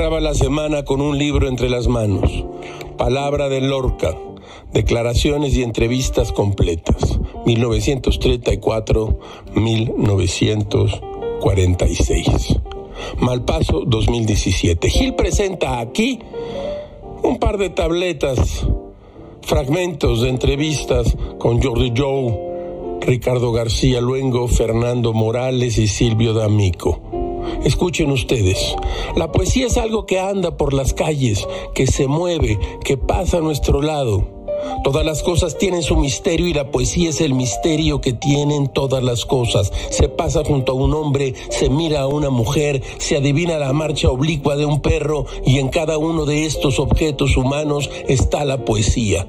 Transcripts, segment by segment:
Acaba la semana con un libro entre las manos. Palabra de Lorca. Declaraciones y entrevistas completas. 1934-1946. Malpaso 2017. Gil presenta aquí un par de tabletas, fragmentos de entrevistas con Jordi Joe, Ricardo García Luengo, Fernando Morales y Silvio D'Amico. Escuchen ustedes, la poesía es algo que anda por las calles, que se mueve, que pasa a nuestro lado. Todas las cosas tienen su misterio y la poesía es el misterio que tienen todas las cosas. Se pasa junto a un hombre, se mira a una mujer, se adivina la marcha oblicua de un perro y en cada uno de estos objetos humanos está la poesía.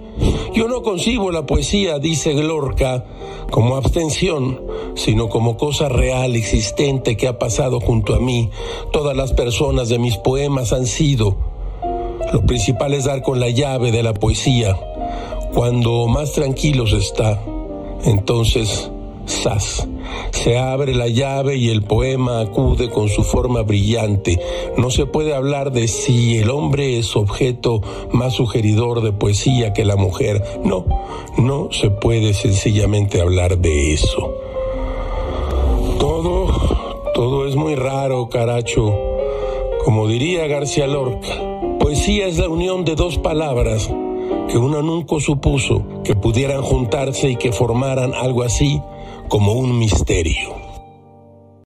Yo no concibo la poesía, dice Glorca, como abstención, sino como cosa real, existente que ha pasado junto a mí. Todas las personas de mis poemas han sido. Lo principal es dar con la llave de la poesía cuando más tranquilos está, entonces, ¡zas! Se abre la llave y el poema acude con su forma brillante. No se puede hablar de si el hombre es objeto más sugeridor de poesía que la mujer. No, no se puede sencillamente hablar de eso. Todo, todo es muy raro, caracho. Como diría García Lorca, poesía es la unión de dos palabras que uno nunca supuso que pudieran juntarse y que formaran algo así como un misterio.